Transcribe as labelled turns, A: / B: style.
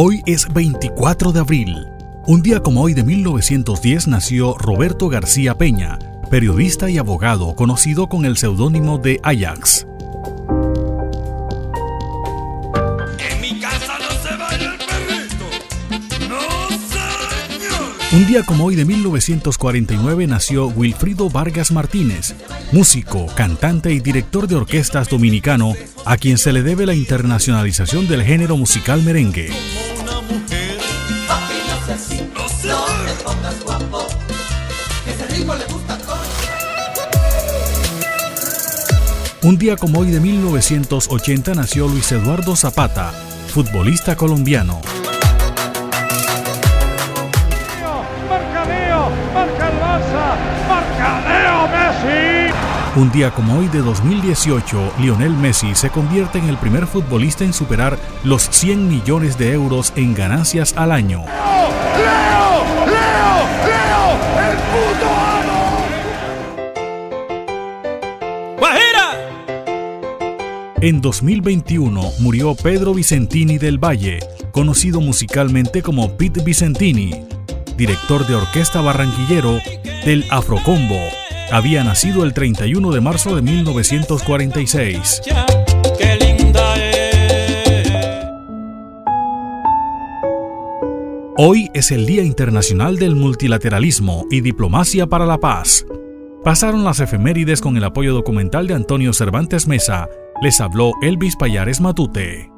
A: Hoy es 24 de abril. Un día como hoy de 1910 nació Roberto García Peña, periodista y abogado conocido con el seudónimo de Ajax. Un día como hoy de 1949 nació Wilfrido Vargas Martínez, músico, cantante y director de orquestas dominicano, a quien se le debe la internacionalización del género musical merengue. Un día como hoy de 1980 nació Luis Eduardo Zapata, futbolista colombiano. Un día como hoy de 2018, Lionel Messi se convierte en el primer futbolista en superar los 100 millones de euros en ganancias al año. ¡Leo! ¡Leo! ¡Leo! ¡El puto amo! ¡Guajira! En 2021 murió Pedro Vicentini del Valle, conocido musicalmente como Pete Vicentini, director de orquesta barranquillero del Afrocombo había nacido el 31 de marzo de 1946. Hoy es el Día Internacional del Multilateralismo y Diplomacia para la Paz. Pasaron las efemérides con el apoyo documental de Antonio Cervantes Mesa. Les habló Elvis Payares Matute.